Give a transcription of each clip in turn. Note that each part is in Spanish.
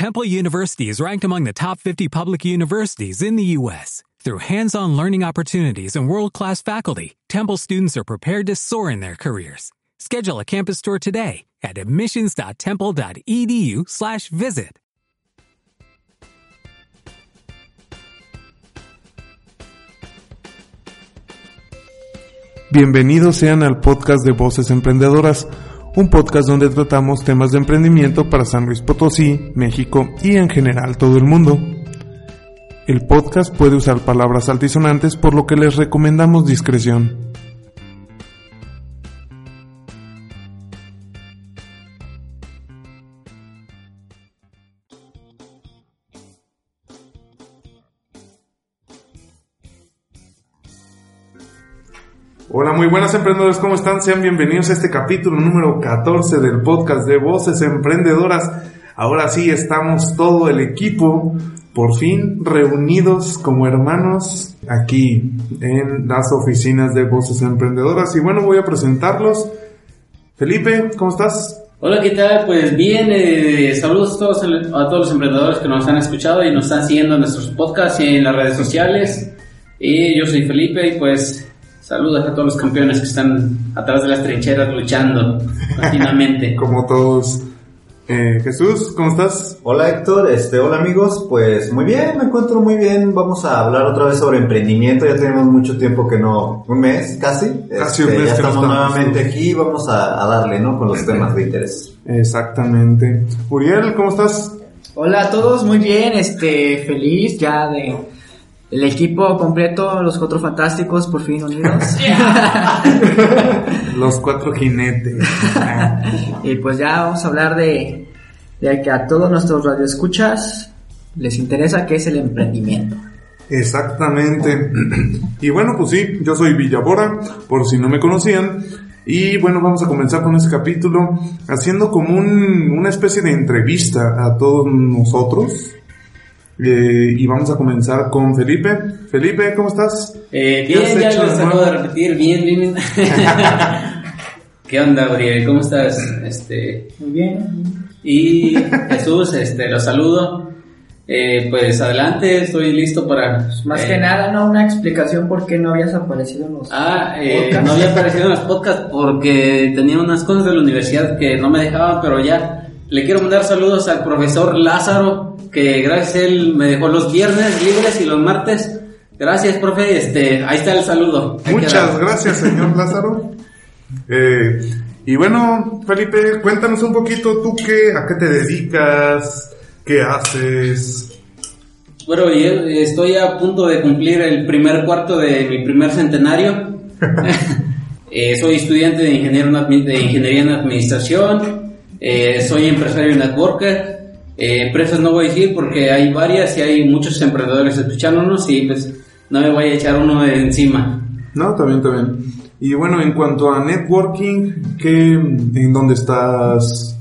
Temple University is ranked among the top 50 public universities in the U.S. Through hands-on learning opportunities and world-class faculty, Temple students are prepared to soar in their careers. Schedule a campus tour today at admissions.temple.edu/visit. Bienvenidos sean al podcast de Voces Emprendedoras, un podcast donde tratamos temas de emprendimiento para San Luis Potosí, México y en general todo el mundo. El podcast puede usar palabras altisonantes por lo que les recomendamos discreción. Hola, muy buenas emprendedores, ¿cómo están? Sean bienvenidos a este capítulo número 14 del podcast de Voces Emprendedoras. Ahora sí estamos todo el equipo, por fin reunidos como hermanos aquí en las oficinas de Voces Emprendedoras. Y bueno, voy a presentarlos. Felipe, ¿cómo estás? Hola, ¿qué tal? Pues bien, eh, saludos a todos, a todos los emprendedores que nos han escuchado y nos están siguiendo en nuestros podcasts y en las redes sociales. Y yo soy Felipe y pues Saludos a todos los campeones que están atrás de las trincheras luchando continuamente. Como todos. Eh, Jesús, ¿cómo estás? Hola Héctor, este, hola amigos, pues muy bien, me encuentro muy bien. Vamos a hablar otra vez sobre emprendimiento. Ya tenemos mucho tiempo que no, un mes casi. Casi un Este, mes Ya que no estamos estamos. nuevamente aquí. Vamos a, a darle, ¿no? Con los temas de interés. Exactamente. Uriel, ¿cómo estás? Hola a todos, muy bien, este, feliz ya de el equipo completo, los cuatro fantásticos por fin unidos. Los cuatro jinetes. y pues ya vamos a hablar de, de que a todos nuestros radioescuchas les interesa qué es el emprendimiento. Exactamente. Y bueno, pues sí, yo soy Villabora, por si no me conocían. Y bueno, vamos a comenzar con este capítulo haciendo como un- una especie de entrevista a todos nosotros. Eh, y vamos a comenzar con Felipe. Felipe, ¿cómo estás? Eh, ¿Qué has bien, ya hermano? acabo de repetir, bien, bien. bien. ¿Qué onda, Uriel? ¿Cómo estás? Este, Muy bien. y Jesús, este, los saludo. Eh, pues adelante, estoy listo para... Más eh, que nada, no una explicación por qué no habías aparecido en los Ah, eh, podcasts. no había aparecido en los podcasts porque tenía unas cosas de la universidad que no me dejaban, pero ya le quiero mandar saludos al profesor Lázaro, que gracias a él me dejó los viernes libres y los martes. Gracias, profe, este, ahí está el saludo. Muchas gracias, señor Lázaro. Eh, y bueno, Felipe, cuéntanos un poquito tú qué, a qué te dedicas, qué haces. Bueno, y eh, estoy a punto de cumplir el primer cuarto de mi primer centenario. Eh, soy estudiante de, ingeniero de ingeniería en administración. Eh, soy empresario networker. Eh, empresas no voy a decir porque hay varias y hay muchos emprendedores escuchándonos y pues no me voy a echar uno de encima. No, también, bien. Y bueno, en cuanto a networking, ¿qué, ¿en dónde estás?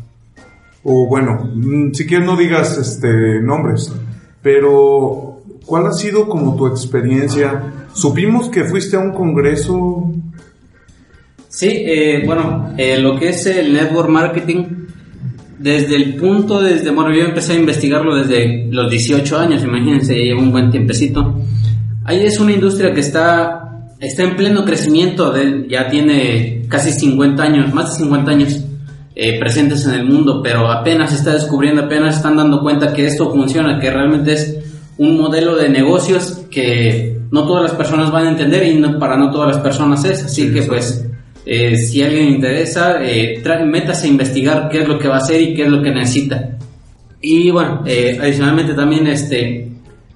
O bueno, mm, si quieres no digas este, nombres, pero ¿cuál ha sido como tu experiencia? Supimos que fuiste a un congreso. Sí, eh, bueno, eh, lo que es el network marketing, desde el punto, desde, bueno, yo empecé a investigarlo desde los 18 años, imagínense, ya lleva un buen tiempecito. Ahí es una industria que está, está en pleno crecimiento, de- ya tiene casi 50 años, más de 50 años eh, presentes en el mundo, pero apenas está descubriendo, apenas están dando cuenta que esto funciona, que realmente es un modelo de negocios que no todas las personas van a entender y no- para no todas las personas es, así que pues eh, si alguien interesa, eh, métase a investigar qué es lo que va a hacer y qué es lo que necesita. Y bueno, eh, adicionalmente también este,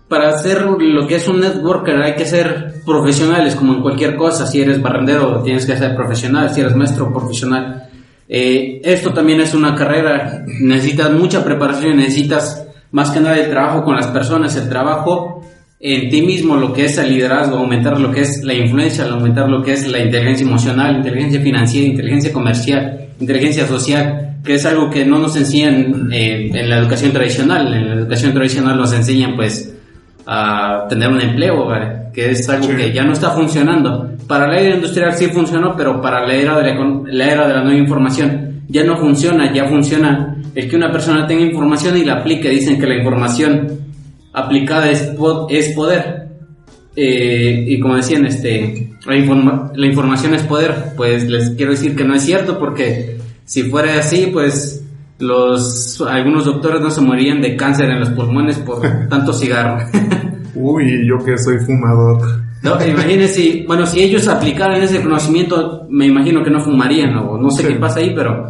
para hacer lo que es un networker hay que ser profesionales como en cualquier cosa. Si eres barrendero tienes que ser profesional, si eres maestro profesional. Eh, esto también es una carrera, necesitas mucha preparación, necesitas más que nada el trabajo con las personas, el trabajo en ti mismo, lo que es el liderazgo, aumentar lo que es la influencia, aumentar lo que es la inteligencia emocional, inteligencia financiera, inteligencia comercial, inteligencia social, que es algo que no nos enseñan eh, en la educación tradicional. En la educación tradicional nos enseñan pues a tener un empleo, que es algo Sí. que ya no está funcionando. Para la era industrial sí funcionó, pero para la era de la, la era de la nueva información ya no funciona, ya funciona el que una persona tenga información y la aplique. Dicen que la información aplicada es, po- es poder. Eh, y como decían, este, la, informa- la información es poder. Pues les quiero decir que no es cierto porque si fuera así, pues los algunos doctores no se morirían de cáncer en los pulmones por tanto cigarro. Uy, yo que soy fumador. No, imagínense, si- bueno, si ellos aplicaran ese conocimiento, me imagino que no fumarían, o no sé Sí. qué pasa ahí, pero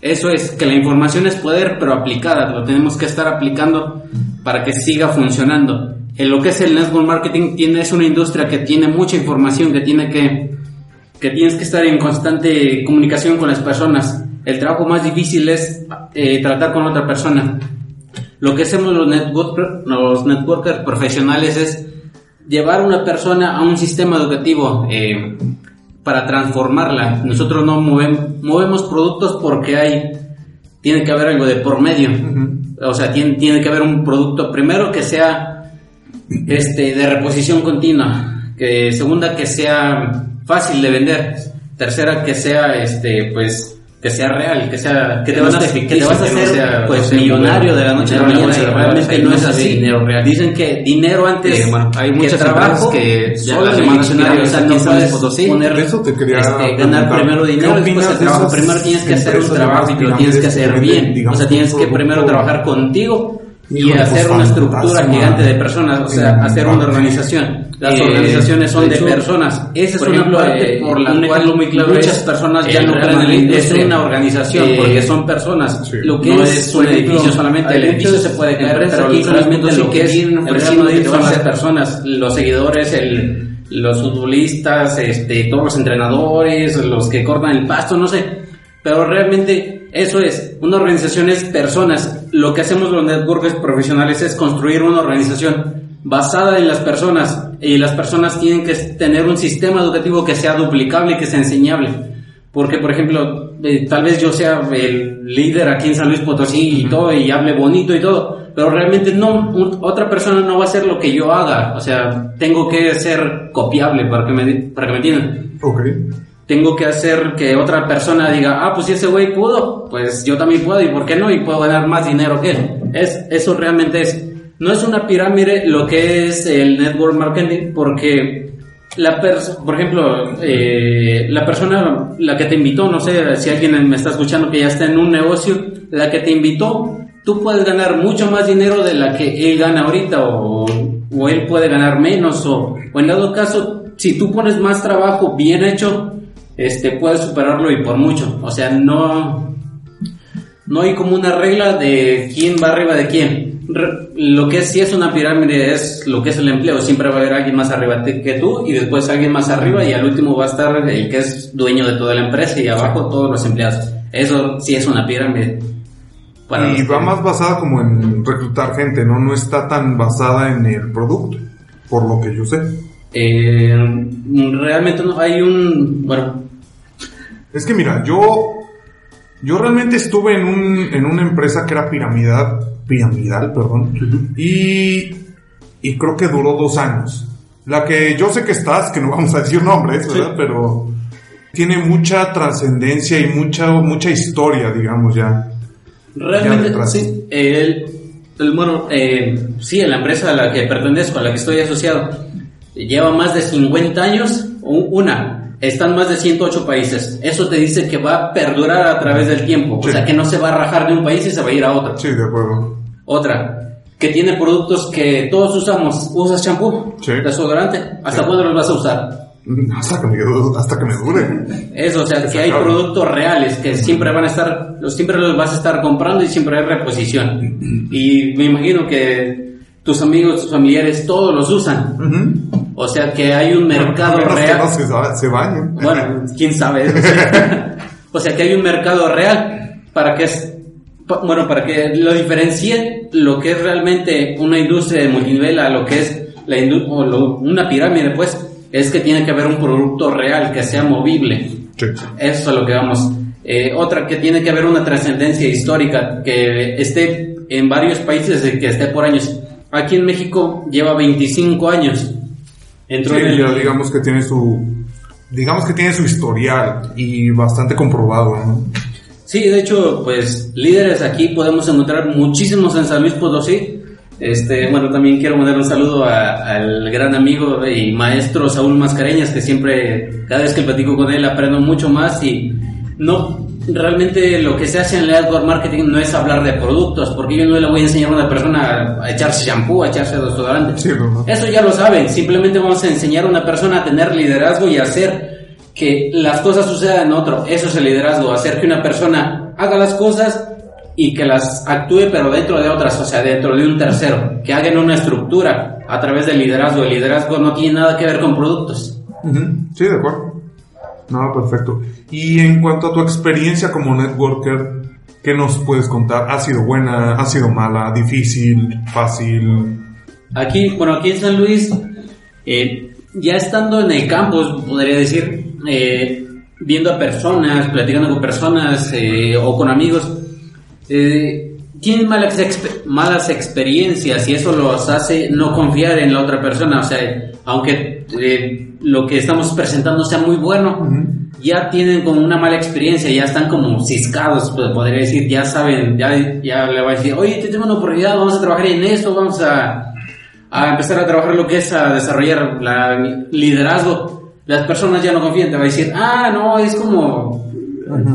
eso es, que la información es poder, pero aplicada, lo tenemos que estar aplicando para que siga funcionando. En lo que es el network marketing, tiene, es una industria que tiene mucha información, que tiene que, que tienes que estar en constante comunicación con las personas. El trabajo más difícil es eh, tratar con otra persona. Lo que hacemos los, networker- los networkers profesionales es llevar a una persona a un sistema educativo eh, para transformarla. Nosotros no movem- movemos productos porque hay, tiene que haber algo de por medio. O sea, tiene, tiene que haber un producto primero que sea este, de reposición continua, que segunda que sea fácil de vender, tercera que sea este, pues que sea real, que sea que te, vas a, que te vas a no hacer sea- pues no sea millonario de la noche a la mañana realmente no es así. dinero real. Dicen que dinero antes Eh, bueno, hay que muchas trabajo, empresas que ya solo el diccionario, o sea, no puedes Potosí. poner, eso te quería este, ganar primero ¿Qué dinero, después el trabajo. Primero tienes que hacer un trabajo y lo tienes que hacer bien. O sea, tienes que primero trabajar contigo y Híjole, hacer pues, una estructura gigante de personas, o sea, hacer una organización. Las Eh, organizaciones son de de, personas. Esa es una parte eh, por la cual muy claro muchas es personas ya no creen este, una organización, eh, porque son personas. sí. Lo que No es, es, un ejemplo, edificio solamente, el edificio se puede caer, pero aquí solamente lo que es el Real ofreciendo Madrid que te son las personas, los seguidores, el, los futbolistas, este, todos los entrenadores, los que cortan el pasto, no sé. Pero realmente eso es, una organización es personas. Lo que hacemos los networkers profesionales es construir una organización basada en las personas y las personas tienen que tener un sistema educativo que sea duplicable y que sea enseñable. Porque, por ejemplo, eh, tal vez yo sea el líder aquí en San Luis Potosí y todo, y hable bonito y todo, pero realmente no, un- otra persona no va a hacer lo que yo haga. O sea, tengo que ser copiable para que me, para que me entiendan. Ok. Tengo que hacer que otra persona diga, ah, pues si ese güey pudo, pues yo también puedo, ¿y por qué no? Y puedo ganar más dinero que él. Es, eso realmente es. No es una pirámide lo que es el network marketing, porque la pers- por ejemplo, eh, la persona, la que te invitó, no sé si alguien me está escuchando que ya está en un negocio, la que te invitó, tú puedes ganar mucho más dinero de la que él gana ahorita, o, o él puede ganar menos, o, o en dado caso, si tú pones más trabajo bien hecho, este, puedes superarlo y por mucho. O sea, no, no hay como una regla de quién va arriba de quién. Re- lo que sí es una pirámide es lo que es el empleo. Siempre va a haber alguien más arriba que tú y después alguien más arriba y al último va a estar el que es dueño de toda la empresa y abajo todos los empleados. Eso sí es una pirámide. Para y va más basada como en reclutar gente, ¿no? No está tan basada en el producto, por lo que yo sé. Eh, realmente no hay un... Bueno, Es que mira, yo yo realmente estuve en un en una empresa que era piramidal, piramidal, perdón, y y creo que duró dos años. La que yo sé que estás, que no vamos a decir nombres, ¿verdad? Pero tiene mucha trascendencia y mucha mucha historia, digamos ya. Ya Realmente, detrás. sí. El, el- bueno, eh, sí, en la empresa a la que pertenezco, a la que estoy asociado, lleva más de 50 años. Una, están más de 108 países. Eso te dice que va a perdurar a través del tiempo. Sí. O sea, que no se va a rajar de un país y se va a ir a otro. Sí, de acuerdo. Otra, que tiene productos que todos usamos. ¿Usas champú? Sí. ¿Desodorante? ¿Hasta Sí. cuándo los vas a usar? Hasta que me, hasta que me dure. Eso, o sea, que hay Exacto. productos reales que siempre van a estar, los siempre los vas a estar comprando y siempre hay reposición. Y me imagino que tus amigos, tus familiares, todos los usan. Ujú. O sea, que hay un mercado Menos que real. no se, bañen. Bueno, quién sabe. o sea, que hay un mercado real para que es, bueno, para que lo diferencie lo que es realmente una industria de multinivel a lo que es la o lo- una pirámide, pues, es que tiene que haber un producto real que sea movible. Sí. Eso es lo que vamos. Eh, otra que tiene que haber una trascendencia histórica, que esté en varios países, y que esté por años. Aquí en México lleva 25 años. Entró Sí, en el- ya digamos que tiene su digamos que tiene su historial y bastante comprobado, ¿no? Sí, de hecho, pues líderes aquí podemos encontrar muchísimos en San Luis Potosí. Este, bueno, también quiero mandar un saludo a- al gran amigo y maestro Saúl Mascareñas, que siempre, cada vez que platico con él, aprendo mucho más y no, realmente lo que se hace en el network marketing no es hablar de productos, porque yo no le voy a enseñar a una persona a echarse shampoo, a echarse desodorante. Sí. Eso ya lo saben, simplemente vamos a enseñar a una persona a tener liderazgo y hacer que las cosas sucedan en otro. Eso es el liderazgo, hacer que una persona haga las cosas y que las actúe pero dentro de otras, o sea, dentro de un tercero, que hagan una estructura a través del liderazgo. El liderazgo no tiene nada que ver con productos. Ujú, Sí, de acuerdo. No, perfecto. Y en cuanto a tu experiencia como networker, ¿qué nos puedes contar? ¿Ha sido buena? ¿Ha sido mala? ¿Difícil? ¿Fácil? Aquí, bueno, aquí en San Luis, eh, ya estando en el campus, podría decir, eh, viendo a personas, platicando con personas eh, o con amigos, eh, tienen malas, malas experiencias y eso los hace no confiar en la otra persona. O sea, aunque eh, lo que estamos presentando sea muy bueno, ya tienen como una mala experiencia, ya están como ciscados, pues, podría decir, ya saben, ya, ya le va a decir, oye, te tengo una oportunidad, vamos a trabajar en esto, vamos a, a empezar a trabajar lo que es a desarrollar la liderazgo. Las personas ya no confían, te va a decir, ah, no, es como,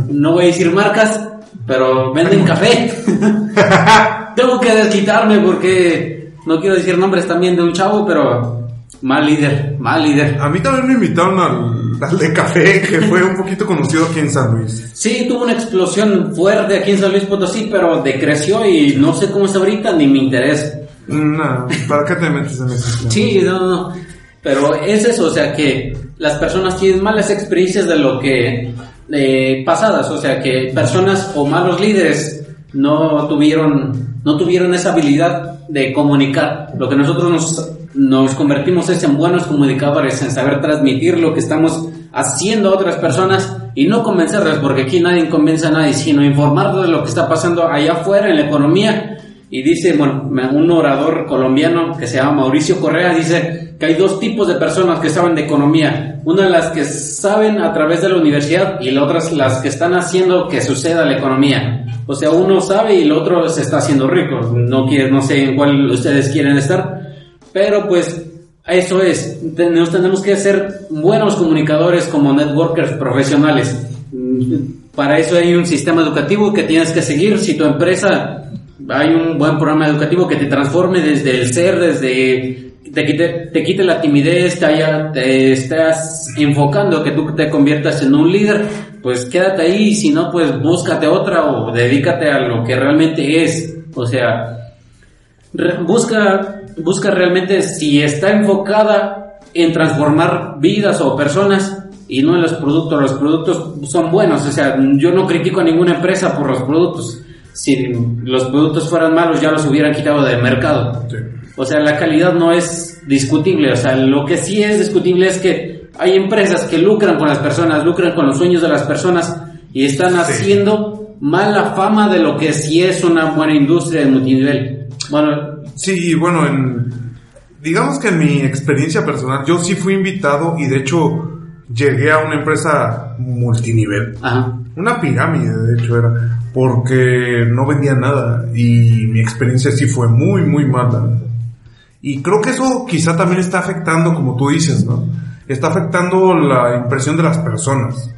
no voy a decir marcas, pero venden café. Tengo que desquitarme porque no quiero decir nombres también de un chavo, pero mal líder, mal líder. A mí también me invitaron al, al de café, que fue un poquito conocido aquí en San Luis. Sí, tuvo una explosión fuerte aquí en San Luis Potosí, pero decreció y no sé cómo está ahorita ni me interesa. No, ¿para qué te metes en ese Sí, no, no. Pero es eso, o sea que las personas tienen malas experiencias de lo que eh, pasadas, o sea que personas o malos líderes no tuvieron no tuvieron esa habilidad de comunicar. Lo que nosotros nos, convertimos es en buenos comunicadores, en saber transmitir lo que estamos haciendo a otras personas y no convencerlas, porque aquí nadie convence a nadie, sino informarlos de lo que está pasando allá afuera en la economía y dice, bueno, un orador colombiano que se llama Mauricio Correa dice que hay dos tipos de personas que saben de economía. Una las que saben a través de la universidad y la otra las que están haciendo que suceda la economía. O sea, uno sabe y el otro se está haciendo rico. No quiere, no sé en cuál ustedes quieren estar, pero pues eso es. Nos tenemos que ser buenos comunicadores como networkers profesionales. Para eso hay un sistema educativo que tienes que seguir. Si tu empresa hay un buen programa educativo que te transforme desde el ser, desde te quite, te quite la timidez, te, haya, te estás enfocando que tú te conviertas en un líder, pues quédate ahí, y si no, pues búscate otra o dedícate a lo que realmente es. O sea, busca, busca realmente si está enfocada en transformar vidas o personas y no en los productos. Los productos son buenos, o sea, yo no critico a ninguna empresa por los productos. Si los productos fueran malos, ya los hubieran quitado del mercado. Sí. O sea, la calidad no es discutible. O sea, lo que sí es discutible es que hay empresas que lucran con las personas, lucran con los sueños de las personas y están haciendo mala fama de lo que sí es una buena industria de multinivel. Bueno, Sí, bueno, en, digamos que en mi experiencia personal, yo sí fui invitado y de hecho llegué a una empresa multinivel. ajá. Una pirámide, de hecho, era. Porque no vendía nada. Y mi experiencia sí fue muy, muy mala. Y creo que eso quizá también está afectando, como tú dices, ¿no? Está afectando la impresión de las personas.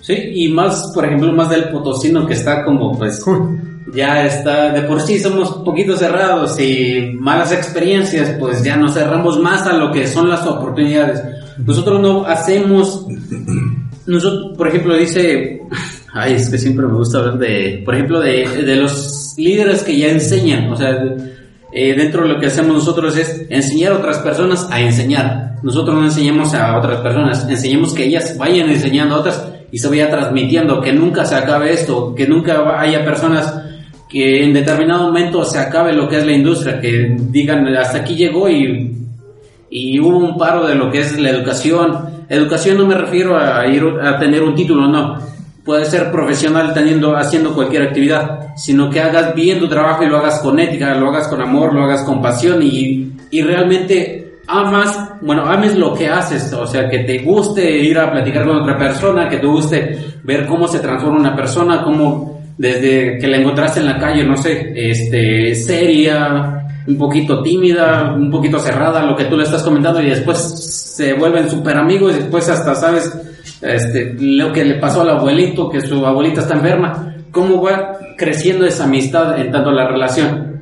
Sí, y más, por ejemplo, más del potosino que está como pues Uy, ya está, de por sí somos poquito cerrados y malas experiencias, pues ya nos cerramos más a lo que son las oportunidades. Nosotros no hacemos, nosotros, por ejemplo, dice, ay, es que siempre me gusta hablar de, por ejemplo, de, de los líderes que ya enseñan, o sea, eh, dentro de lo que hacemos nosotros es enseñar a otras personas a enseñar. Nosotros no enseñamos a otras personas, enseñamos que ellas vayan enseñando a otras y se vaya transmitiendo, que nunca se acabe esto, que nunca haya personas que en determinado momento se acabe lo que es la industria, que digan hasta aquí llegó y, y hubo un paro de lo que es la educación. Educación no me refiero a ir a tener un título, no. Puede ser profesional teniendo, haciendo cualquier actividad, sino que hagas bien tu trabajo y lo hagas con ética, lo hagas con amor, lo hagas con pasión y, y realmente amas, bueno, ames lo que haces, o sea, que te guste ir a platicar con otra persona, que te guste ver cómo se transforma una persona, cómo desde que la encontraste en la calle, no sé, este, seria, un poquito tímida, un poquito cerrada, lo que tú le estás comentando, y después se vuelven súper amigos, y después hasta sabes este, lo que le pasó al abuelito, que su abuelita está enferma, cómo va creciendo esa amistad en tanto la relación,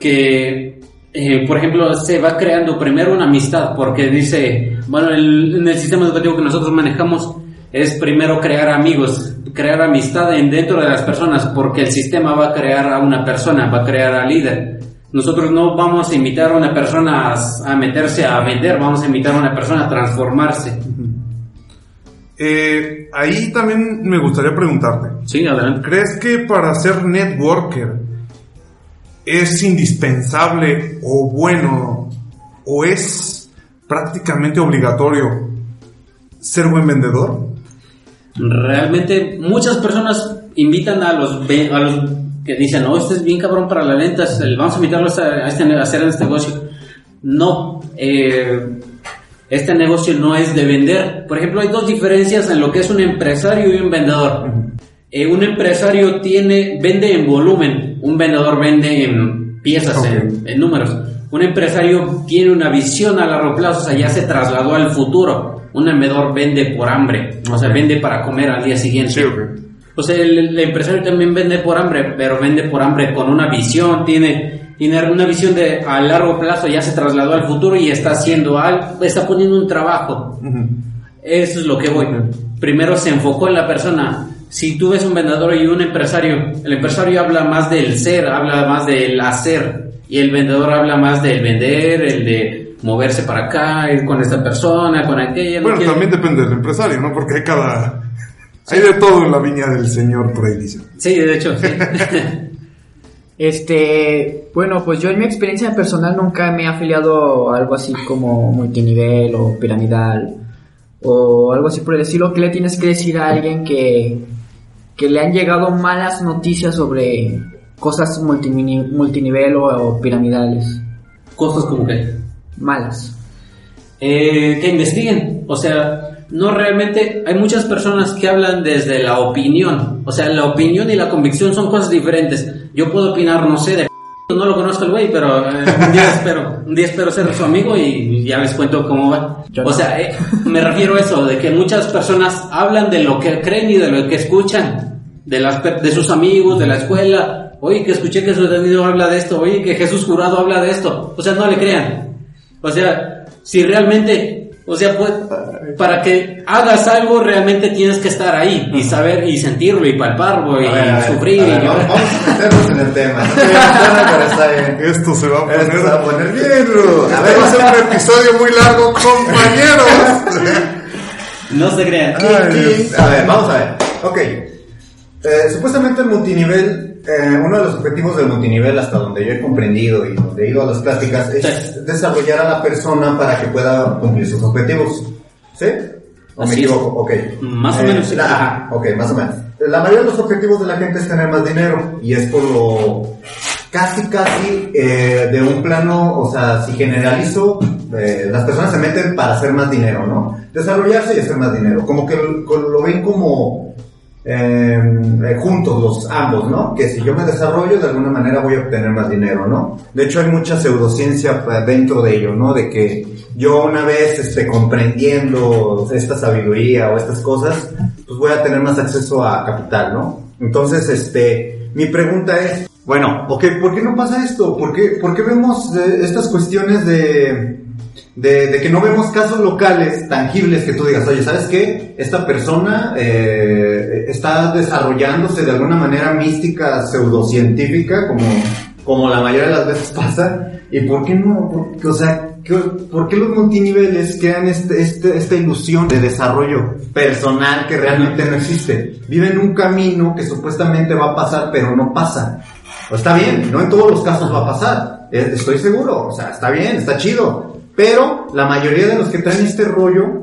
que, eh, por ejemplo, se va creando primero una amistad, porque dice, bueno, el- en el sistema educativo que nosotros manejamos es primero crear amigos, crear amistad en- dentro de las personas, porque el sistema va a crear a una persona, va a crear al líder. Nosotros no vamos a invitar a una persona a, a meterse a vender, vamos a invitar a una persona a transformarse. Eh, ahí también me gustaría preguntarte, Sí, adelante. ¿crees que para ser networker es indispensable o bueno o es prácticamente obligatorio ser buen vendedor? Realmente muchas personas invitan a los, ve- a los que dicen, no, este es bien cabrón para las ventas, vamos a invitarlos a, este, a hacer este negocio. No, eh, este negocio no es de vender. Por ejemplo, hay dos diferencias en lo que es un empresario y un vendedor. Eh, un empresario tiene, vende en volumen, un vendedor vende en piezas, en, en números. Un empresario tiene una visión a largo plazo, o sea, ya se trasladó al futuro. Un vendedor vende por hambre, o sea, vende para comer al día siguiente. Sí. O sea, el, el empresario también vende por hambre, pero vende por hambre con una visión, tiene, tiene una visión de a largo plazo, ya se trasladó al futuro y está haciendo algo, está poniendo un trabajo. Eso es lo que voy. Primero se enfocó en la persona. Si tú ves un vendedor y un empresario, el empresario habla más del ser, habla más del hacer, y el vendedor habla más del vender, el de moverse para acá, ir con esta persona, con aquella. no Bueno, también depende del empresario, ¿no? Porque hay cada... Hay de todo en la viña del señor, por ahí dicen. Sí, de hecho, sí. Este, bueno, pues yo en mi experiencia personal nunca me he afiliado a algo así como multinivel o piramidal o algo así por el estilo. ¿Qué le tienes que decir a alguien que, que le han llegado malas noticias sobre cosas multinivel o, o piramidales? Cosas como que... Malas. eh, que investiguen. O sea, no realmente hay muchas personas que hablan desde la opinión. O sea, la opinión y la convicción son cosas diferentes. Yo puedo opinar, no sé, de no lo conozco el güey, pero eh, un día espero, un día espero ser su amigo y ya les cuento cómo va. O sea, eh, me refiero a eso, de que muchas personas hablan de lo que creen y de lo que escuchan, de las de sus amigos, de la escuela. Oye, que escuché que su tenido habla de esto, oye, que Jesús Jurado habla de esto. O sea, no le crean. O sea, si realmente, o sea, pues, para que hagas algo realmente tienes que estar ahí y saber y sentirlo y palparlo y A ver, a ver, sufrir a ver, y vamos, llorar. vamos a meternos en el tema. No quería meterme, pero está bien. Esto se va a poner... Esto se va a poner bien. A ver, va a ser un episodio muy largo, compañeros. No se crean. Ay, A ver, vamos a ver. Ok. Eh, supuestamente el multinivel, eh, uno de los objetivos del multinivel, hasta donde yo he comprendido y donde he ido a las pláticas, es Sí. desarrollar a la persona para que pueda cumplir sus objetivos. ¿Sí? ¿O me Así equivoco? Ok. Más o Eh, menos, la- ajá, ok, más o menos. La mayoría de los objetivos de la gente es tener más dinero y es por lo casi casi eh, de un plano, o sea, si generalizo, eh, las personas se meten para hacer más dinero, ¿no? Desarrollarse y hacer más dinero, como que lo, lo ven como eh, eh, juntos los ambos, ¿no? Que si yo me desarrollo de alguna manera voy a obtener más dinero, ¿no? De hecho hay mucha pseudociencia eh, dentro de ello, ¿no? De que yo una vez este, comprendiendo esta sabiduría o estas cosas, pues voy a tener más acceso a capital, ¿no? Entonces, este, mi pregunta es, bueno, ok, ¿por qué no pasa esto? ¿Por qué, por qué vemos eh, estas cuestiones de, de, de que no vemos casos locales tangibles que tú digas, oye, ¿sabes qué? Esta persona eh, está desarrollándose de alguna manera mística, pseudocientífica, como, como la mayoría de las veces pasa, ¿y por qué no? Por- o sea, ¿qué- ¿por qué los multiniveles crean este, este, esta ilusión de desarrollo personal que realmente no existe? Viven un camino que supuestamente va a pasar, pero no pasa. Pues está bien, no en todos los casos va a pasar, eh, estoy seguro, o sea, está bien, está chido, pero la mayoría de los que traen este rollo,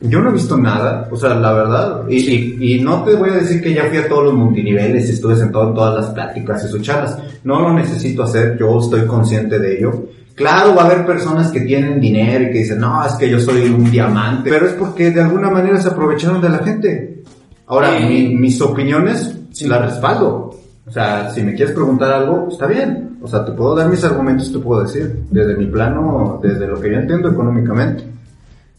yo no he visto nada, o sea, la verdad, y, y- y no te voy a decir que ya fui a todos los multiniveles y estuve sentado en todas las pláticas y sus charlas, no lo necesito hacer, yo estoy consciente de ello, Claro, va a haber personas que tienen dinero y que dicen, no, es que yo soy un diamante, pero es porque de alguna manera se aprovecharon de la gente. Ahora, Eh, mi- mis opiniones las respaldo. O sea, si me quieres preguntar algo, está bien. O sea, te puedo dar mis argumentos, te puedo decir, desde mi plano, desde lo que yo entiendo económicamente.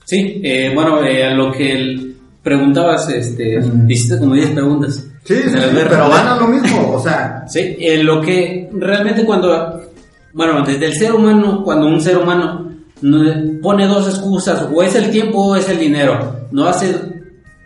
Sí, eh, bueno, eh, a lo que preguntabas, este, hiciste como 10 preguntas. Sí, sí, pero van a lo mismo. O sea, Sí, eh, lo que realmente cuando, bueno, desde el ser humano, cuando un ser humano no- pone dos excusas, o es el tiempo o es el dinero, no hace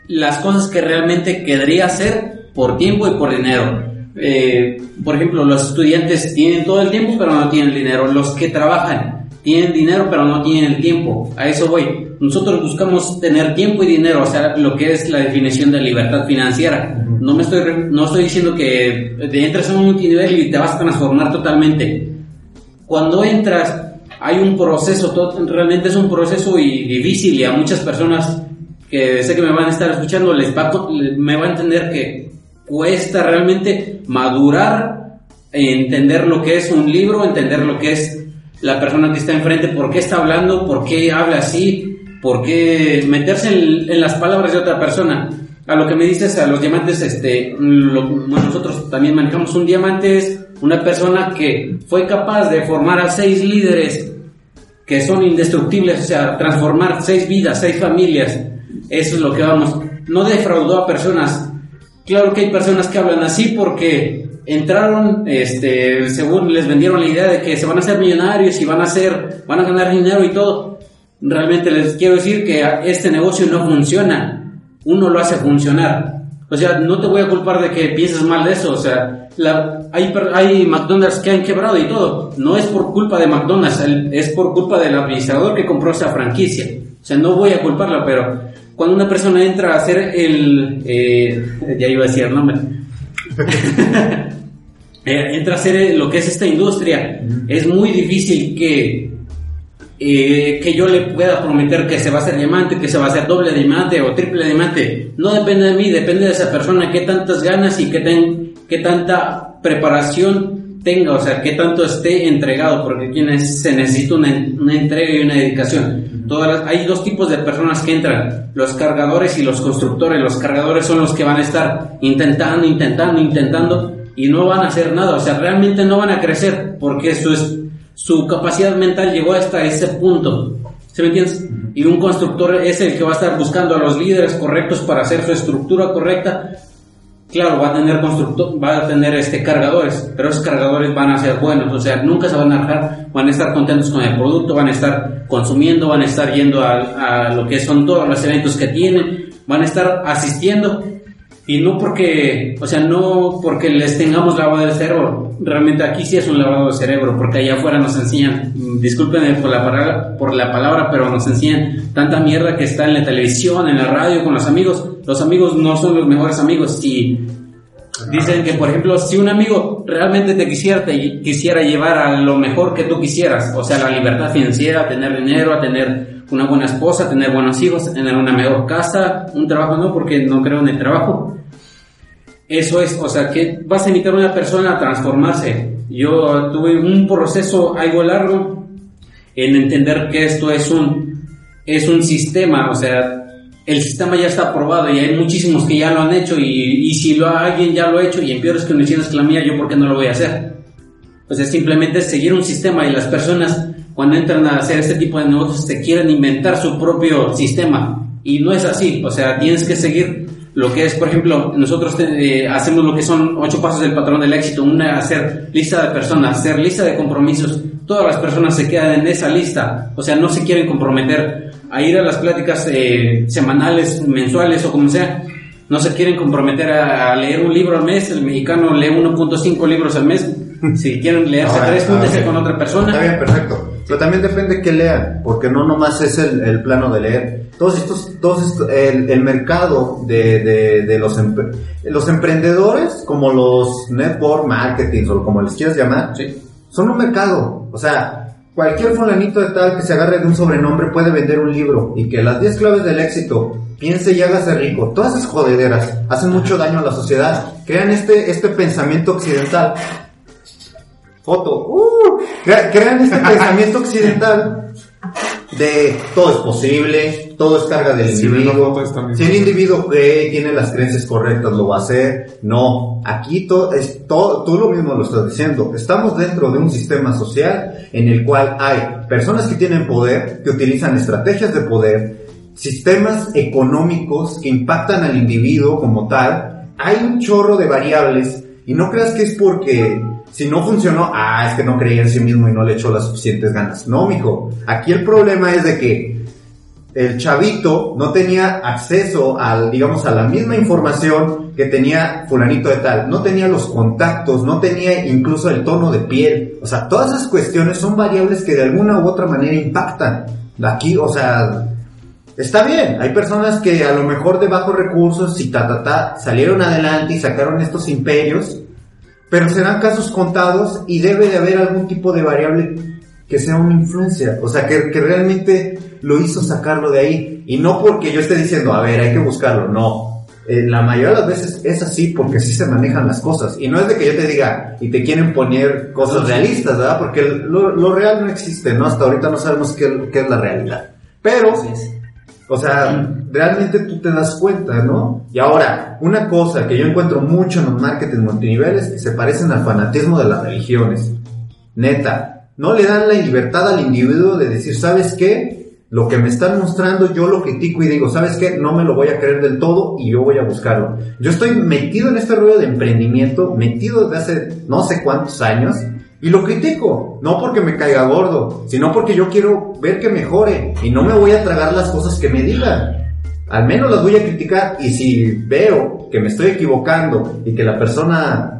las cosas que realmente querría hacer por tiempo y por dinero. Eh, por ejemplo, los estudiantes tienen todo el tiempo pero no tienen dinero. Los que trabajan tienen dinero pero no tienen el tiempo. A eso voy. Nosotros buscamos tener tiempo y dinero, o sea, lo que es la definición de libertad financiera. No me estoy, no estoy diciendo que te entres a un multinivel y te vas a transformar totalmente. Cuando entras, hay un proceso, to- realmente es un proceso y difícil y a muchas personas que sé que me van a estar escuchando les va, me va a entender que cuesta realmente madurar, entender lo que es un libro, entender lo que es la persona que está enfrente, por qué está hablando, por qué habla así, por qué meterse en, las palabras de otra persona. A lo que me dices, a los diamantes, este, lo- nosotros también manejamos un diamante, es una persona que fue capaz de formar a seis líderes que son indestructibles, o sea, transformar seis vidas, seis familias. Eso es lo que vamos. No defraudó a personas. Claro que hay personas que hablan así porque entraron, este, según les vendieron la idea de que se van a hacer millonarios y van a hacer, van a ganar dinero y todo. Realmente les quiero decir que este negocio no funciona. Uno lo hace funcionar. O sea, no te voy a culpar de que pienses mal de eso. O sea, la- hay, hay McDonald's que han quebrado y todo. No es por culpa de McDonald's, es por culpa del administrador que compró esa franquicia. O sea, no voy a culparlo, pero cuando una persona entra a hacer el... eh, ya iba a decir el nombre. Eh, entra a hacer lo que es esta industria, es muy difícil que, eh, que yo le pueda prometer que se va a hacer diamante, que se va a hacer doble diamante o triple diamante. No depende de mí, depende de esa persona, qué tantas ganas y qué, ten- qué tanta preparación tenga, o sea, qué tanto esté entregado, porque aquí se necesita una, una entrega y una dedicación. Todas las- hay dos tipos de personas que entran, los cargadores y los constructores. Los cargadores son los que van a estar intentando, intentando, intentando y no van a hacer nada, o sea, realmente no van a crecer porque su, es- su capacidad mental llegó hasta ese punto. ¿Sí me entiendes? Y un constructor es el que va a estar buscando a los líderes correctos para hacer su estructura correcta. Claro, va a tener constructor, va a tener este cargadores, pero esos cargadores van a ser buenos, o sea, nunca se van a dejar, van a estar contentos con el producto, van a estar consumiendo, van a estar yendo a, a lo que son todos los eventos que tienen, van a estar asistiendo y no porque, o sea, no porque les tengamos lavado de cerebro. Realmente aquí sí es un lavado de cerebro, porque allá afuera nos enseñan, mm, discúlpenme por la, palabra, por la palabra, pero nos enseñan tanta mierda que está en la televisión, en la radio, con los amigos. Los amigos no son los mejores amigos y dicen que, por ejemplo, si un amigo realmente te quisiera, te quisiera llevar a lo mejor que tú quisieras, o sea, la libertad financiera, tener dinero, a tener una buena esposa, tener buenos hijos, tener una mejor casa, un trabajo, no, porque no creo en el trabajo, eso es, o sea, que vas a invitar a una persona a transformarse. Yo tuve un proceso algo largo en entender que esto es un, es un sistema, o sea, el sistema ya está aprobado y hay muchísimos que ya lo han hecho y, y si lo, alguien ya lo ha hecho y en peores condiciones que la mía, yo por qué no lo voy a hacer. O sea, simplemente es seguir un sistema y las personas cuando entran a hacer este tipo de negocios se quieren inventar su propio sistema. Y no es así, o sea, tienes que seguir lo que es, por ejemplo, nosotros eh, hacemos lo que son ocho pasos del patrón del éxito, una hacer lista de personas, hacer lista de compromisos, todas las personas se quedan en esa lista, o sea, no se quieren comprometer a ir a las pláticas eh, semanales, mensuales o como sea, no se quieren comprometer a leer un libro al mes, el mexicano lee 1.5 libros al mes, si quieren leerse Ahora, tres, ah, júntense ok. con otra persona. Está bien, perfecto. Pero también depende que lean, porque no nomás es el, el plano de leer. Todos estos, todos estos, el, el mercado de, de, de los, empre- los emprendedores, como los network marketing o como les quieras llamar, Sí. son un mercado. O sea, cualquier fulanito de tal que se agarre de un sobrenombre puede vender un libro y que las 10 claves del éxito piense y hágase rico. Todas esas jodederas hacen mucho daño a la sociedad. Crean este, este pensamiento occidental. Foto. Uh, cre- crean este pensamiento occidental de todo es posible, todo es carga del individuo. Si el individuo cree, tiene las creencias correctas, lo va a hacer. No, aquí to- es todo, tú lo mismo lo estás diciendo. Estamos dentro de un sistema social en el cual hay personas que tienen poder, que utilizan estrategias de poder, sistemas económicos que impactan al individuo como tal. Hay un chorro de variables y no creas que es porque si no funcionó, ah, es que no creía en sí mismo y no le echó las suficientes ganas. No, mijo. Aquí el problema es de que el chavito no tenía acceso al, digamos, a la misma información que tenía fulanito de tal. No tenía los contactos, no tenía incluso el tono de piel. O sea, todas esas cuestiones son variables que de alguna u otra manera impactan. Aquí, o sea, Está bien, hay personas que a lo mejor de bajos recursos y ta, ta, ta, salieron adelante y sacaron estos imperios, pero serán casos contados y debe de haber algún tipo de variable que sea una influencia, o sea, que, que realmente lo hizo sacarlo de ahí. Y no porque yo esté diciendo, a ver, hay que buscarlo, no. Eh, la mayoría de las veces es así porque así se manejan las cosas. Y no es de que yo te diga y te quieren poner cosas realistas, ¿verdad? Porque lo, lo real no existe, ¿no? Hasta ahorita no sabemos qué, qué es la realidad. Pero... Así es. O sea, realmente tú te das cuenta, ¿no? Y ahora, una cosa que yo encuentro mucho en los marketing multiniveles que se parecen al fanatismo de las religiones. Neta, no le dan la libertad al individuo de decir, ¿sabes qué? Lo que me están mostrando yo lo critico y digo, ¿sabes qué? No me lo voy a creer del todo y yo voy a buscarlo. Yo estoy metido en este rollo de emprendimiento, metido desde hace no sé cuántos años y lo critico, no porque me caiga gordo, sino porque yo quiero ver que mejore y no me voy a tragar las cosas que me digan. Al menos las voy a criticar y si veo que me estoy equivocando y que la persona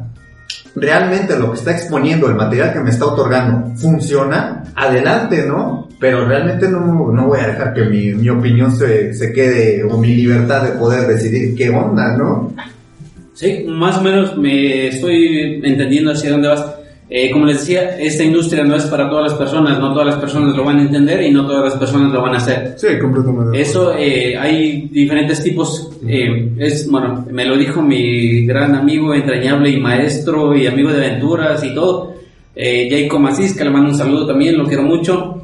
realmente lo que está exponiendo, el material que me está otorgando, funciona, adelante, ¿no? Pero realmente no, no voy a dejar que mi, mi opinión se, se quede o mi libertad de poder decidir qué onda, ¿no? Sí, más o menos me estoy entendiendo hacia dónde vas. Eh, como les decía, esta industria no es para todas las personas, no todas las personas lo van a entender y no todas las personas lo van a hacer. Sí, completamente. Eso, eh, hay diferentes tipos. eh, es, bueno, me lo dijo mi gran amigo entrañable y maestro y amigo de aventuras y todo, eh, Jacob Macís, que le mando un saludo también, lo quiero mucho.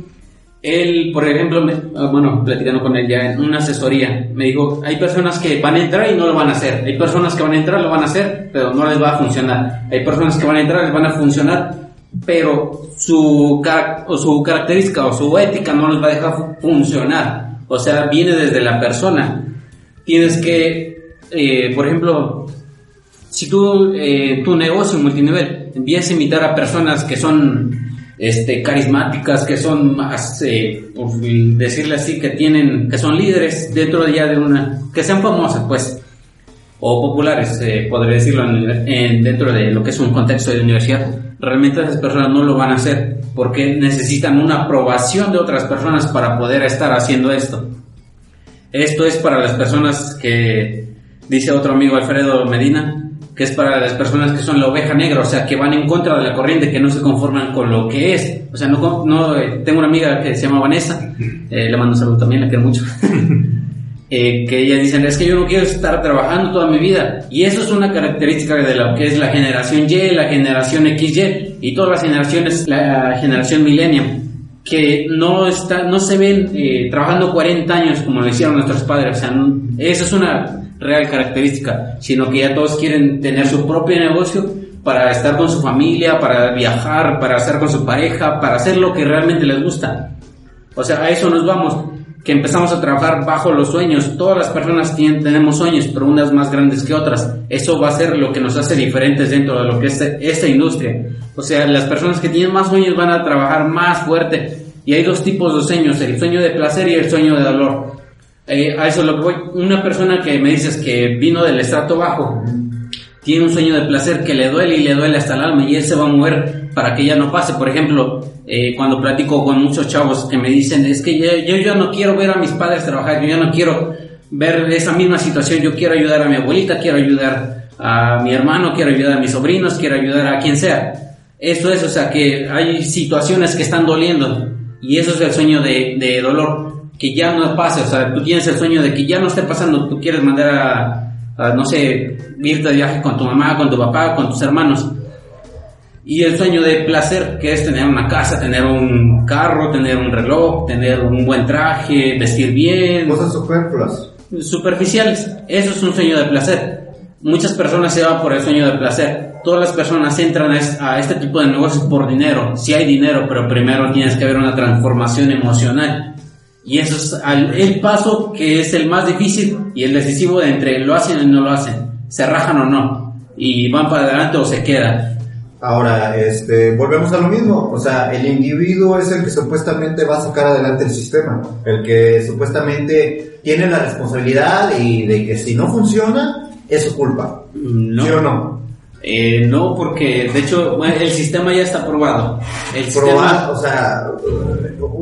Él, por ejemplo, ah, bueno, platicando con él ya en una asesoría, me dijo, hay personas que van a entrar y no lo van a hacer. Hay personas que van a entrar, lo van a hacer, pero no les va a funcionar. Hay personas que van a entrar, les van a funcionar, pero su, o su característica o su ética no les va a dejar fu- funcionar. O sea, viene desde la persona. Tienes que, eh, por ejemplo, si tú, eh, tu negocio multinivel empiezas a invitar a personas que son este, carismáticas, que son más, eh, por decirle así, que tienen, que son líderes dentro ya de una, que sean famosas, pues, o populares, eh, decirlo, en- en- dentro de lo que es un contexto de universidad, realmente esas personas no lo van a hacer porque necesitan una aprobación de otras personas para poder estar haciendo esto. Esto es para las personas que, dice otro amigo Alfredo Medina, que es para las personas que son la oveja negra, o sea, que van en contra de la corriente, que no se conforman con lo que es. O sea, no, no eh, tengo una amiga que se llama Vanessa, eh, le mando un saludo también, la quiero mucho. eh, que ellas dicen, es que yo no quiero estar trabajando toda mi vida. Y eso es una característica de lo que es la generación Y, la generación XY y todas las generaciones, la generación millennium, que no, está, no se ven eh, trabajando 40 años como lo hicieron nuestros padres. O sea, no- esa es una real característica, sino que ya todos quieren tener su propio negocio para estar con su familia, para viajar, para estar con su pareja, para hacer lo que realmente les gusta. O sea, a eso nos vamos, que empezamos a trabajar bajo los sueños. Todas las personas tienen, tenemos sueños, pero unas más grandes que otras. Eso va a ser lo que nos hace diferentes dentro de lo que es esta industria. O sea, las personas que tienen más sueños van a trabajar más fuerte. Y hay dos tipos de sueños, el sueño de placer y el sueño de dolor. Eh, a eso es lo que voy. Una persona que me dices que vino del estrato bajo, tiene un sueño de placer que le duele y le duele hasta el alma y él se va a mover para que ya no pase. Por ejemplo, eh, cuando platico con muchos chavos que me dicen, es que yo, yo no quiero ver a mis padres trabajar, yo ya no quiero ver esa misma situación, yo quiero ayudar a mi abuelita, quiero ayudar a mi hermano, quiero ayudar a mis sobrinos, quiero ayudar a quien sea. Eso es, o sea, que hay situaciones que están doliendo y eso es el sueño de, de dolor, que ya no pase, o sea, tú tienes el sueño de que ya no esté pasando, tú quieres mandar a, a, no sé, irte de viaje con tu mamá, con tu papá, con tus hermanos. y el sueño de placer, que es tener una casa, tener un carro, tener un reloj, tener un buen traje, vestir bien. Cosas superfluas. Superficiales. Eso es un sueño de placer. Muchas personas se van por el sueño de placer. Todas las personas entran a este tipo de negocios por dinero. Si hay dinero, pero primero tienes que haber una transformación emocional. Y eso es el paso que es el más difícil y el decisivo de entre lo hacen y no lo hacen. Se rajan o no. Y van para adelante o se quedan. Ahora, este, volvemos a lo mismo, o sea, el individuo es el que supuestamente va a sacar adelante el sistema, el que supuestamente tiene la responsabilidad y de que si no funciona, es su culpa. No. ¿Sí o no? Eh, no, porque de hecho el sistema ya está aprobado. El Probado, o sea,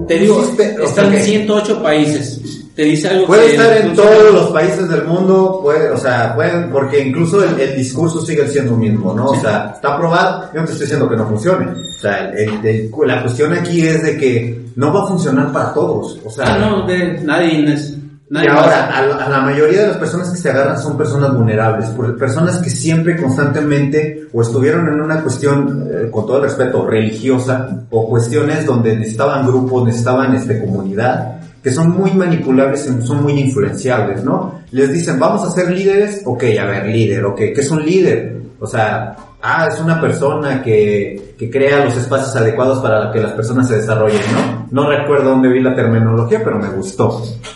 te digo, están que 108 países. Te dice algo Puede que estar en todos los países del mundo, puede, o sea, pueden, porque incluso el, el discurso sigue siendo el mismo, ¿no? O sea, está aprobado, yo no te estoy diciendo que no funcione. O sea, el- el- la cuestión aquí es de que no va a funcionar para todos. O sea, Ah, no, de, nadie es. Y ahora, a, la- a la mayoría de las personas que se agarran son personas vulnerables, personas que siempre, constantemente, o estuvieron en una cuestión, eh, con todo el respeto, religiosa, o cuestiones donde necesitaban grupos, necesitaban este, comunidad, que son muy manipulables, y son muy influenciables, ¿no? Les dicen, vamos a ser líderes, ok, a ver, líder, ok, ¿qué es un líder? O sea, ah, es una persona que, que crea los espacios adecuados para que las personas se desarrollen, ¿no? No recuerdo dónde vi la terminología, pero me gustó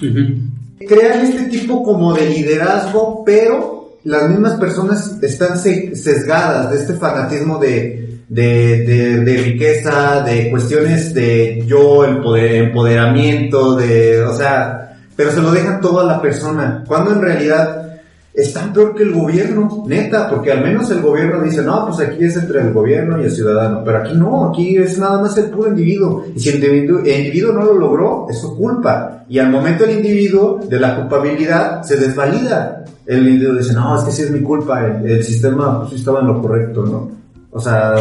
Ujú. crean este tipo como de liderazgo, pero las mismas personas están se- sesgadas de este fanatismo de, de, de, de riqueza, de cuestiones de yo, el poder, empoderamiento, de, o sea, pero se lo dejan todo a la persona, cuando en realidad están peor que el gobierno, neta, porque al menos el gobierno dice, no, pues aquí es entre el gobierno y el ciudadano, pero aquí no, aquí es nada más el puro individuo, y si el individuo, el individuo no lo logró, es su culpa, y al momento el individuo de la culpabilidad se desvalida, el individuo dice, no, es que sí es mi culpa, el, el sistema pues, estaba en lo correcto, ¿no? O sea,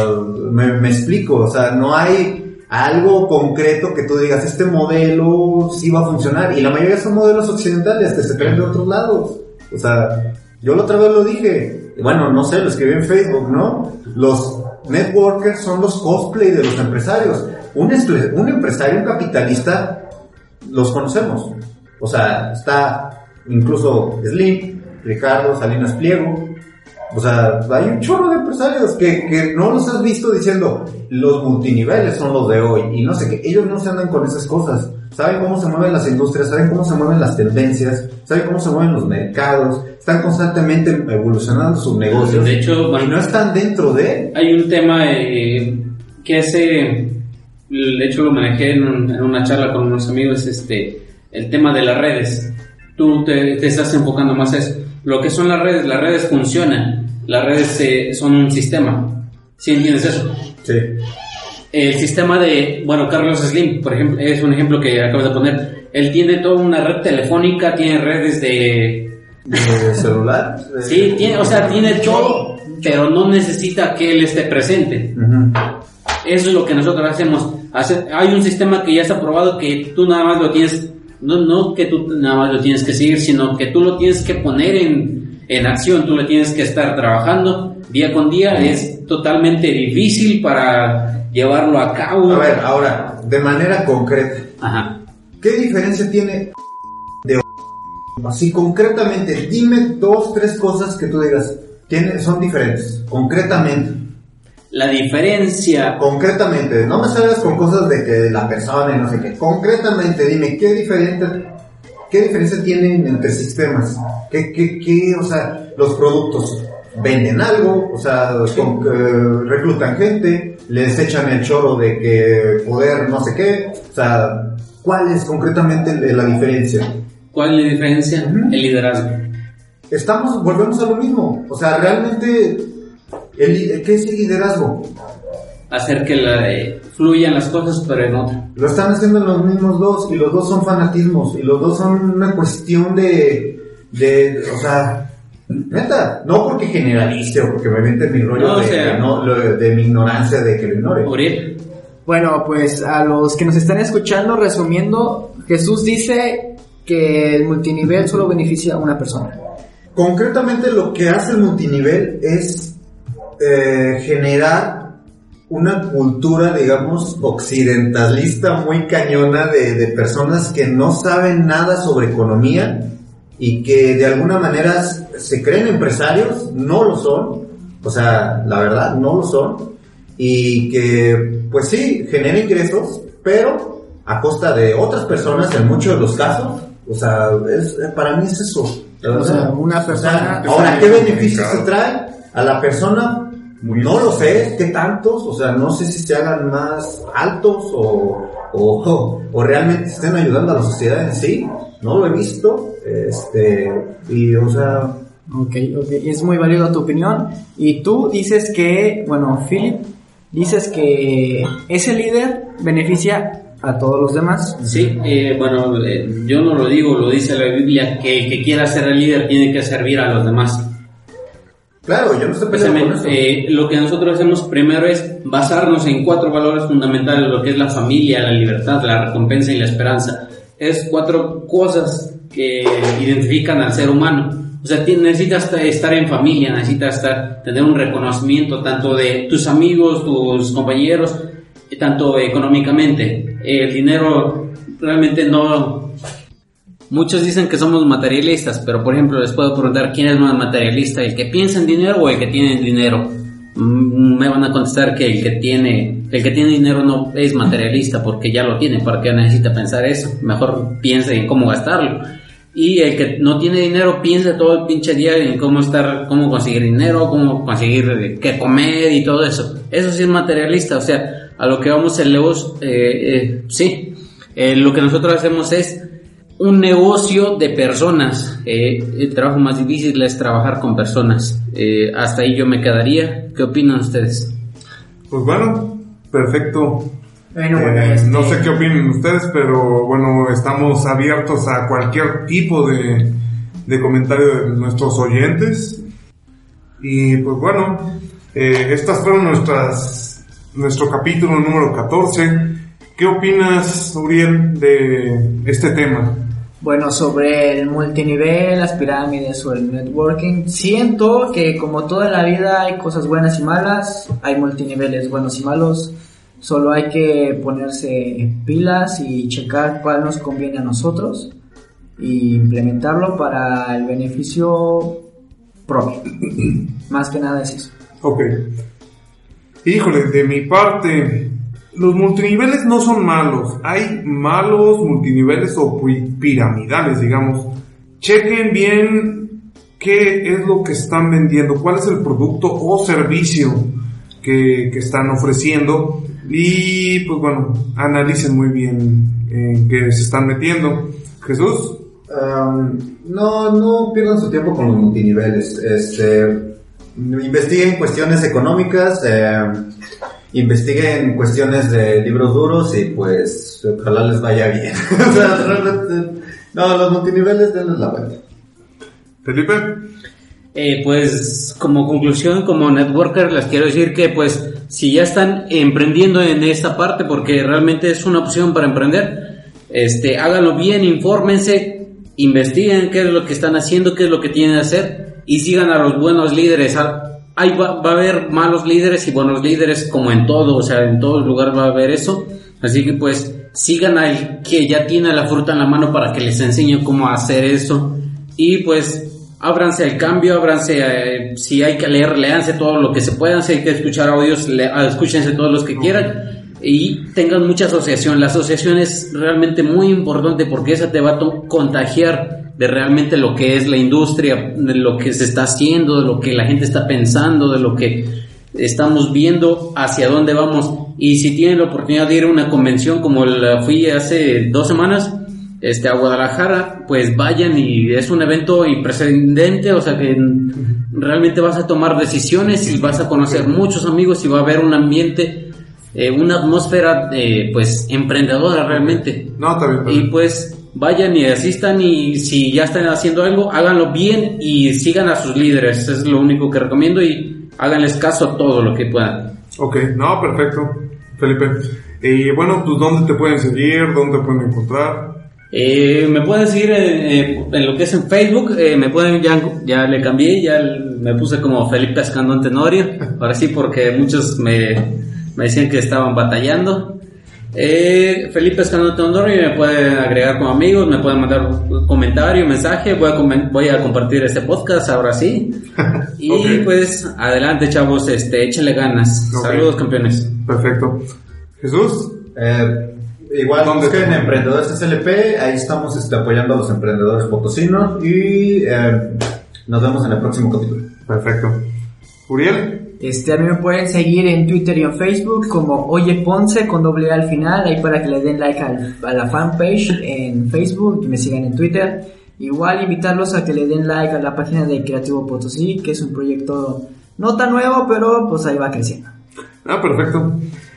me, me explico, o sea, no hay algo concreto que tú digas, este modelo sí va a funcionar, y la mayoría son modelos occidentales que se traen de otros lados. O sea, yo la otra vez lo dije, bueno, no sé, lo escribí en Facebook, ¿no? Los networkers son los cosplay de los empresarios. Un, un empresario, un capitalista, los conocemos. O sea, está incluso Slim, Ricardo, Salinas Pliego. O sea, hay un chorro de empresarios que, que no los has visto diciendo los multiniveles son los de hoy y no sé qué. Ellos no se andan con esas cosas. Saben cómo se mueven las industrias, saben cómo se mueven las tendencias, saben cómo se mueven los mercados, están constantemente evolucionando sus negocios De hecho, y no están dentro de. hay un tema eh, que ese, de hecho lo manejé en, un- en una charla con unos amigos, este, el tema de las redes. Tú te, te estás enfocando más a eso. Lo que son las redes, las redes funcionan, las redes eh, son un sistema. ¿Sí entiendes eso? Sí. El sistema de, bueno, Carlos Slim, por ejemplo, es un ejemplo que acabas de poner. Él tiene toda una red telefónica, tiene redes de... ¿De celular? Sí, tiene, o sea, tiene todo, pero no necesita que él esté presente. Ujú. Eso es lo que nosotros hacemos. Hace- hay un sistema que ya está probado que tú nada más lo tienes, no, no que tú nada más lo tienes que seguir, sino que tú lo tienes que poner en, en acción, tú lo tienes que estar trabajando día con día. Es totalmente difícil para llevarlo a cabo. A ver, ahora, de manera concreta, Ajá. ¿qué diferencia tiene de así concretamente? Dime dos, tres cosas que tú digas, tiene, son diferentes, concretamente. La diferencia, Concretamente, no me salgas con cosas de que la persona y no sé qué. Concretamente, dime, ¿qué diferente, qué diferencia tienen entre sistemas? ¿Qué, qué, qué, o sea, los productos venden algo, o sea, con- eh, reclutan gente, les echan el choro de que poder no sé qué, o sea, ¿cuál es concretamente la diferencia? ¿cuál es la diferencia? El liderazgo. Estamos, volvemos a lo mismo, o sea, realmente, el, ¿qué es el liderazgo? Hacer que la, eh, fluyan las cosas, pero en otra. Lo están haciendo los mismos dos y los dos son fanatismos y los dos son una cuestión de, de o sea, neta, no porque generalice o porque me vente mi rollo No, o de, sea- no- lo- de mi ignorancia de que lo ignore. Uriel. Bueno, pues a los que nos están escuchando, resumiendo, Jesús dice que el multinivel solo beneficia a una persona. Concretamente lo que hace el multinivel es eh, generar una cultura, digamos, occidentalista muy cañona de, de personas que no saben nada sobre economía y que de alguna manera se creen empresarios, no lo son, o sea, la verdad, no lo son, y que, pues sí, genera ingresos, pero a costa de otras personas en muchos de los casos, o sea, es, para mí es eso. O sea, una persona... ahora, ¿qué beneficios se trae a la persona? no lo sé, ¿qué tantos? O sea, no sé si se hagan más altos o, o, o realmente estén ayudando a la sociedad en sí. No lo he visto. Este, y o sea... Ok, ok, es muy válido tu opinión. Y tú dices que, bueno, Philip, dices que ese líder beneficia a todos los demás. Sí, eh, bueno, eh, yo no lo digo, lo dice la Biblia, que el que quiera ser el líder tiene que servir a los demás. Claro, yo no estoy Precisamente, eh, lo que nosotros hacemos primero es basarnos en cuatro valores fundamentales, lo que es la familia, la libertad, la recompensa y la esperanza. Es cuatro cosas que identifican al ser humano. O sea, necesitas estar en familia, necesitas estar, tener un reconocimiento tanto de tus amigos, tus compañeros, tanto económicamente. El dinero realmente no... Muchos dicen que somos materialistas, pero por ejemplo les puedo preguntar quién es más materialista, el que piensa en dinero o el que tiene dinero. Mm, me van a contestar que el que tiene el que tiene dinero no es materialista porque ya lo tiene, ¿para qué necesita pensar eso? Mejor piensa en cómo gastarlo. Y el que no tiene dinero piensa todo el pinche día en cómo estar, cómo conseguir dinero, cómo conseguir eh, qué comer y todo eso. Eso sí es materialista, o sea, a lo que vamos Leos, eh, eh, sí, lo que nosotros hacemos es un negocio de personas. el trabajo más difícil es trabajar con personas. hasta ahí yo me quedaría. ¿Qué opinan ustedes? Pues bueno, perfecto. Bueno, Eh, este- No sé qué opinen ustedes, pero bueno, estamos abiertos a cualquier tipo de, de comentario de nuestros oyentes. Y pues bueno, eh, estas fueron nuestras nuestro capítulo número 14. ¿Qué opinas, Uriel, de este tema? Bueno, sobre el multinivel, las pirámides o el networking, siento que como toda la vida hay cosas buenas y malas, hay multiniveles buenos y malos, solo hay que ponerse pilas y checar cuál nos conviene a nosotros y implementarlo para el beneficio propio. Más que nada es eso. Ok. Híjole, de mi parte, los multiniveles no son malos. Hay malos multiniveles o pi- piramidales, digamos. Chequen bien qué es lo que están vendiendo, cuál es el producto o servicio que, están ofreciendo. Y pues bueno, analicen muy bien en qué se están metiendo. Jesús, no, no pierdan su tiempo con los multiniveles. Este, investiguen cuestiones económicas, eh, investiguen cuestiones de libros duros y pues ojalá les vaya bien. o sea, realmente, no, los multiniveles denles la vuelta. Felipe. Eh, pues como conclusión, como networker, les quiero decir que pues si ya están emprendiendo en esta parte, porque realmente es una opción para emprender, este, háganlo bien, infórmense, investiguen qué es lo que están haciendo, qué es lo que tienen que hacer y sigan a los buenos líderes. Hay, va, va a haber malos líderes y buenos líderes como en todo, o sea, en todo lugar va a haber eso. Así que pues sigan al que ya tiene la fruta en la mano para que les enseñe cómo hacer eso. Y pues ábranse al cambio, ábranse, eh, si hay que leer, leanse todo lo que se puedan, si hay que escuchar audios, le- ah, escúchense todos los que quieran y tengan mucha asociación. La asociación es realmente muy importante porque esa te va a contagiar de realmente lo que es la industria, de lo que se está haciendo, de lo que la gente está pensando, de lo que estamos viendo hacia dónde vamos. Y si tienen la oportunidad de ir a una convención como la fui hace dos semanas, este, a Guadalajara, pues vayan y es un evento imprecedente, o sea que realmente vas a tomar decisiones y vas a conocer muchos amigos y va a haber un ambiente, eh, una atmósfera, eh, pues, emprendedora realmente. No, bien, está Y pues vayan y asistan y si ya están haciendo algo, háganlo bien y sigan a sus líderes, es lo único que recomiendo y háganles caso a todo lo que puedan. Ok, no, perfecto, Felipe. Y bueno, pues ¿dónde te pueden seguir? ¿Dónde te pueden encontrar? Eh, me pueden seguir en, eh, en lo que es en Facebook, eh, me pueden, ya, ya le cambié, ya me puse como Felipe Escandón Tenorio, ahora sí porque muchos me, me decían que estaban batallando. Eh, Felipe Escano Tondoro me puede agregar como amigos, me pueden mandar un comentario, mensaje, voy a, comen- voy a compartir este podcast ahora sí. Y pues adelante chavos, este, échenle ganas. Saludos campeones. Perfecto. Jesús, Eh, igual ¿Dónde busquen Emprendedores SLP, ahí estamos este, apoyando a los emprendedores potosinos y eh, nos vemos en el próximo capítulo. perfecto. Uriel, Este, a mí me pueden seguir en Twitter y en Facebook como Oye Ponce con doble A al final, ahí para que le den like al- a la fanpage en Facebook y me sigan en Twitter. Igual invitarlos a que le den like a la página de Creativo Potosí, que es un proyecto no tan nuevo, pero pues ahí va creciendo. Ah, perfecto.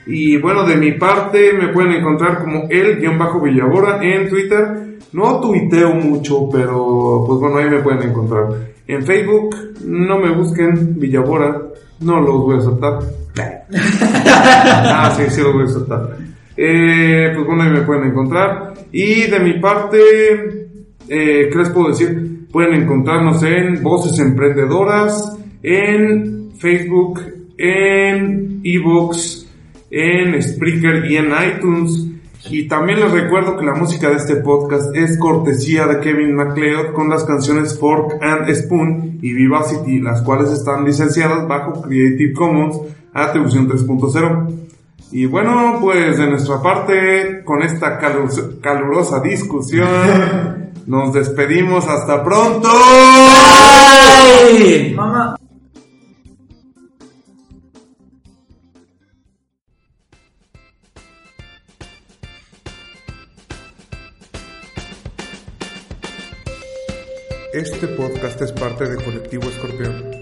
Y bueno, de mi parte me pueden encontrar como el-villabora en Twitter. No tuiteo mucho, pero pues bueno, ahí me pueden encontrar. En Facebook, no me busquen Villabora, no los voy a aceptar. ah, sí, sí los voy a aceptar. Eh, pues bueno, ahí me pueden encontrar. Y de mi parte, eh, ¿qué les puedo decir? Pueden encontrarnos en Voces Emprendedoras, en Facebook, en ebooks, en Spreaker y en iTunes. Y también les recuerdo que la música de este podcast es cortesía de Kevin MacLeod con las canciones Fork and Spoon y Vivacity, las cuales están licenciadas bajo Creative Commons Atribución 3.0. Y bueno, pues de nuestra parte, con esta calur- calurosa discusión, nos despedimos. Hasta pronto. Mamá. Este podcast es parte de Colectivo Escorpión.